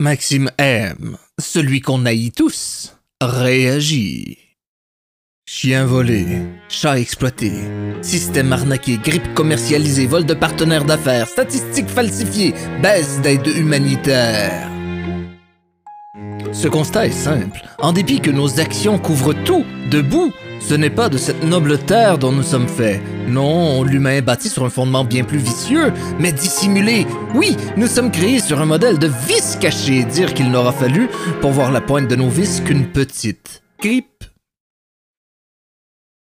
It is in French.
Maxime M, celui qu'on haït tous, réagit. Chien volé, chat exploité, système arnaqué, grippe commercialisée, vol de partenaires d'affaires, statistiques falsifiées, baisse d'aide humanitaire. Ce constat est simple. En dépit que nos actions couvrent tout, debout, ce n'est pas de cette noble terre dont nous sommes faits. Non, l'humain est bâti sur un fondement bien plus vicieux, mais dissimulé. Oui, nous sommes créés sur un modèle de vice caché, dire qu'il n'aura fallu, pour voir la pointe de nos vices, qu'une petite grippe.